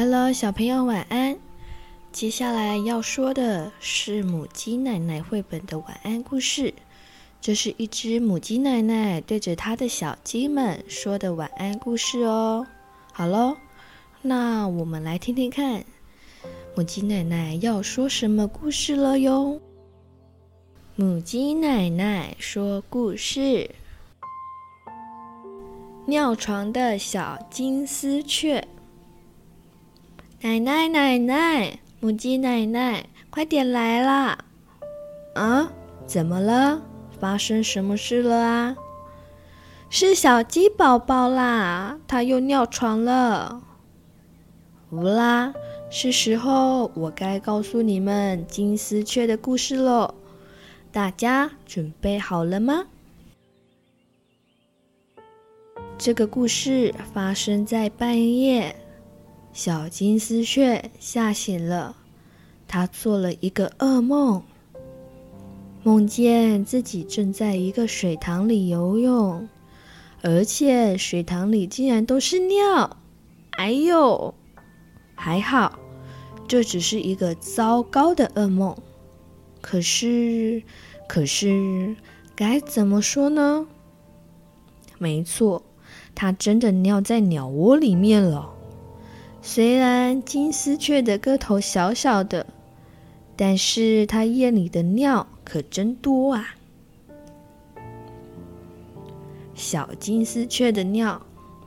Hello，小朋友晚安。接下来要说的是母鸡奶奶绘本的晚安故事。这是一只母鸡奶奶对着它的小鸡们说的晚安故事哦。好喽，那我们来听听看，母鸡奶奶要说什么故事了哟。母鸡奶奶说故事：尿床的小金丝雀。奶奶，奶奶，母鸡奶奶，快点来啦！啊，怎么了？发生什么事了啊？是小鸡宝宝啦，它又尿床了。唔啦，是时候我该告诉你们金丝雀的故事喽。大家准备好了吗？这个故事发生在半夜。小金丝雀吓醒了，它做了一个噩梦，梦见自己正在一个水塘里游泳，而且水塘里竟然都是尿。哎呦，还好，这只是一个糟糕的噩梦。可是，可是该怎么说呢？没错，它真的尿在鸟窝里面了。虽然金丝雀的个头小小的，但是它夜里的尿可真多啊！小金丝雀的尿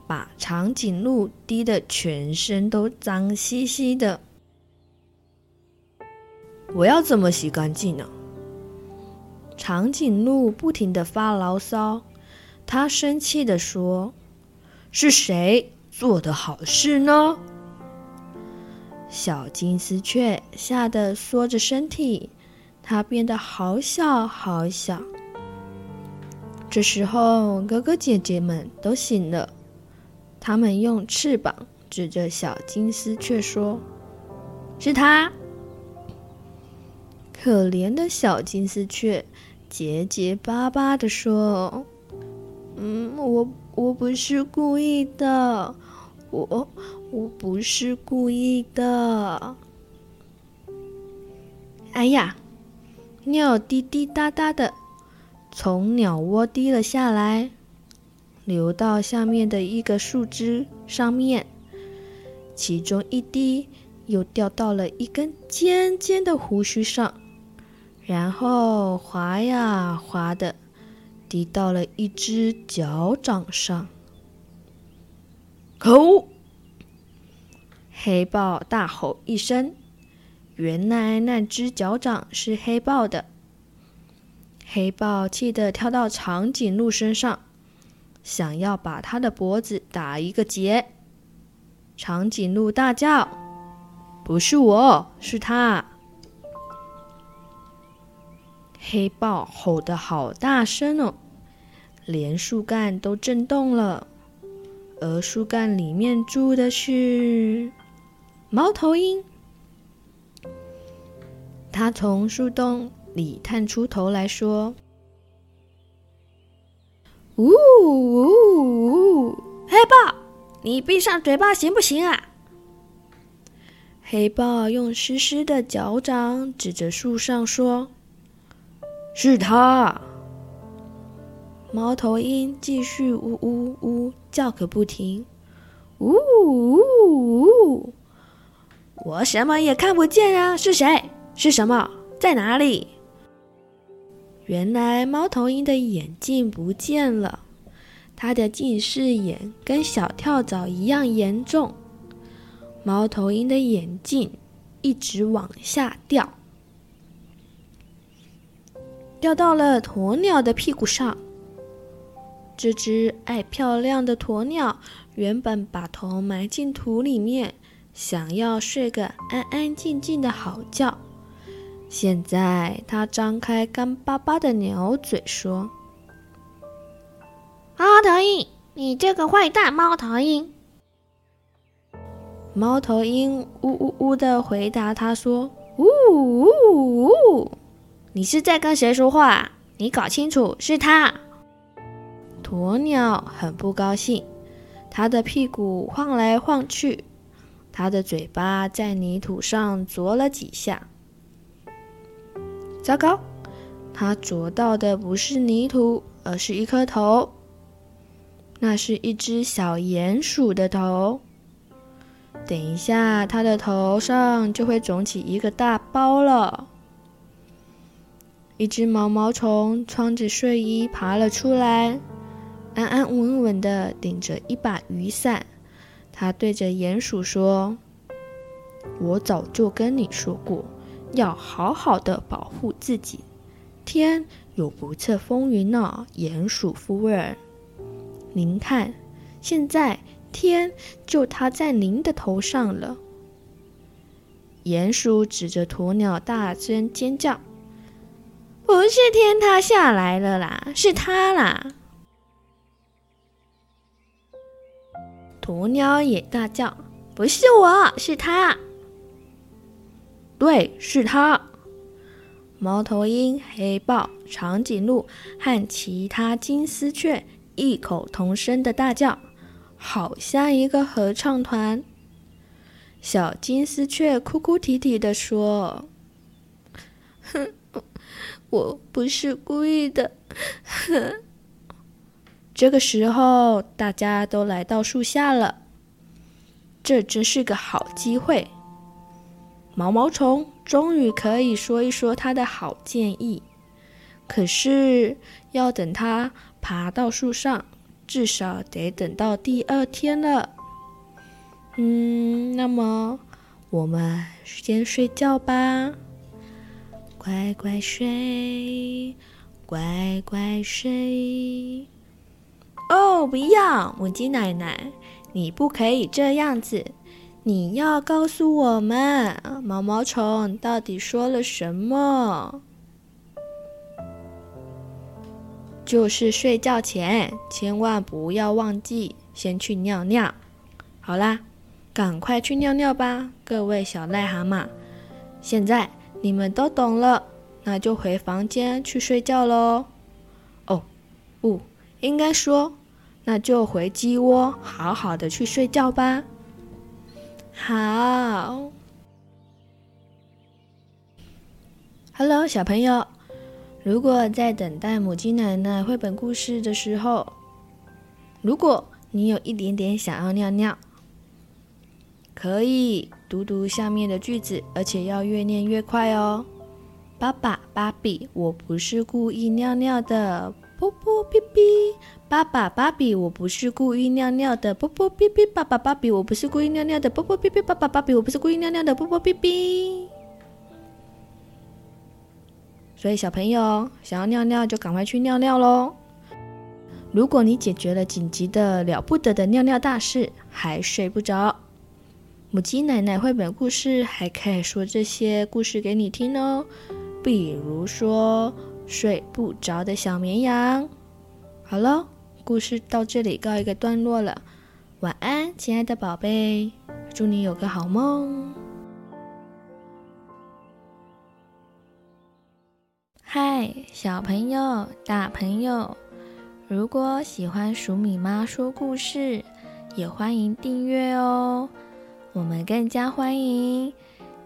把长颈鹿滴得全身都脏兮兮的。我要怎么洗干净呢？长颈鹿不停地发牢骚，他生气地说：“是谁做的好事呢？”小金丝雀吓得缩着身体，它变得好小好小。这时候，哥哥姐姐们都醒了，他们用翅膀指着小金丝雀说：“是它。”可怜的小金丝雀结结巴巴地说：“嗯，我我不是故意的，我。”我不是故意的。哎呀，尿滴滴答答的从鸟窝滴了下来，流到下面的一个树枝上面，其中一滴又掉到了一根尖尖的胡须上，然后滑呀滑的滴到了一只脚掌上。可恶！黑豹大吼一声，原来那只脚掌是黑豹的。黑豹气得跳到长颈鹿身上，想要把它的脖子打一个结。长颈鹿大叫：“不是我，是他！”黑豹吼得好大声哦，连树干都震动了，而树干里面住的是。猫头鹰，它从树洞里探出头来说：“呜呜呜，黑豹，你闭上嘴巴行不行啊？”黑豹用湿湿的脚掌指着树上说：“是它。”猫头鹰继续呜呜呜叫个不停：“呜呜呜。”我什么也看不见啊！是谁？是什么？在哪里？原来猫头鹰的眼镜不见了，它的近视眼跟小跳蚤一样严重。猫头鹰的眼镜一直往下掉，掉到了鸵鸟的屁股上。这只爱漂亮的鸵鸟原本把头埋进土里面。想要睡个安安静静的好觉，现在它张开干巴巴的鸟嘴说：“猫头鹰，你这个坏蛋猫头鹰！”猫头鹰呜呜呜的回答他说：“呜呜呜，你是在跟谁说话？你搞清楚，是他。”鸵鸟很不高兴，它的屁股晃来晃去。它的嘴巴在泥土上啄了几下。糟糕，它啄到的不是泥土，而是一颗头。那是一只小鼹鼠的头。等一下，它的头上就会肿起一个大包了。一只毛毛虫穿着睡衣爬了出来，安安稳稳地顶着一把雨伞。他对着鼹鼠说：“我早就跟你说过，要好好的保护自己。天有不测风云呢，鼹鼠夫人。您看，现在。”天就塌在您的头上了。鼹鼠指着鸵鸟大声尖叫：“不是天塌下来了啦，是它啦！”鸵鸟也大叫：“不是我，是他。”对，是他。猫头鹰、黑豹、长颈鹿和其他金丝雀异口同声的大叫。好像一个合唱团。小金丝雀哭哭啼啼地说：“哼，我不是故意的。”哼这个时候，大家都来到树下了。这真是个好机会。毛毛虫终于可以说一说他的好建议。可是，要等他爬到树上。至少得等到第二天了。嗯，那么我们先睡觉吧，乖乖睡，乖乖睡。哦，不要，母鸡奶奶，你不可以这样子。你要告诉我们，毛毛虫到底说了什么？就是睡觉前千万不要忘记先去尿尿。好啦，赶快去尿尿吧，各位小癞蛤蟆。现在你们都懂了，那就回房间去睡觉喽。哦，不，应该说，那就回鸡窝好好的去睡觉吧。好。Hello，小朋友。如果在等待母鸡奶奶绘本故事的时候，如果你有一点点想要尿尿，可以读读下面的句子，而且要越念越快哦。爸爸、芭比，我不是故意尿尿的，波波哔哔。爸爸、芭比，我不是故意尿尿的，波波哔哔。爸爸、芭比，我不是故意尿尿的，波波哔哔。爸爸、芭比，我不是故意尿尿的，波波哔哔。所以小朋友想要尿尿就赶快去尿尿喽！如果你解决了紧急的了不得的尿尿大事，还睡不着，母鸡奶奶绘本故事还可以说这些故事给你听哦。比如说睡不着的小绵羊。好了，故事到这里告一个段落了，晚安，亲爱的宝贝，祝你有个好梦。嗨，小朋友、大朋友，如果喜欢鼠米妈说故事，也欢迎订阅哦。我们更加欢迎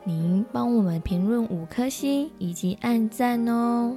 您帮我们评论五颗星以及按赞哦。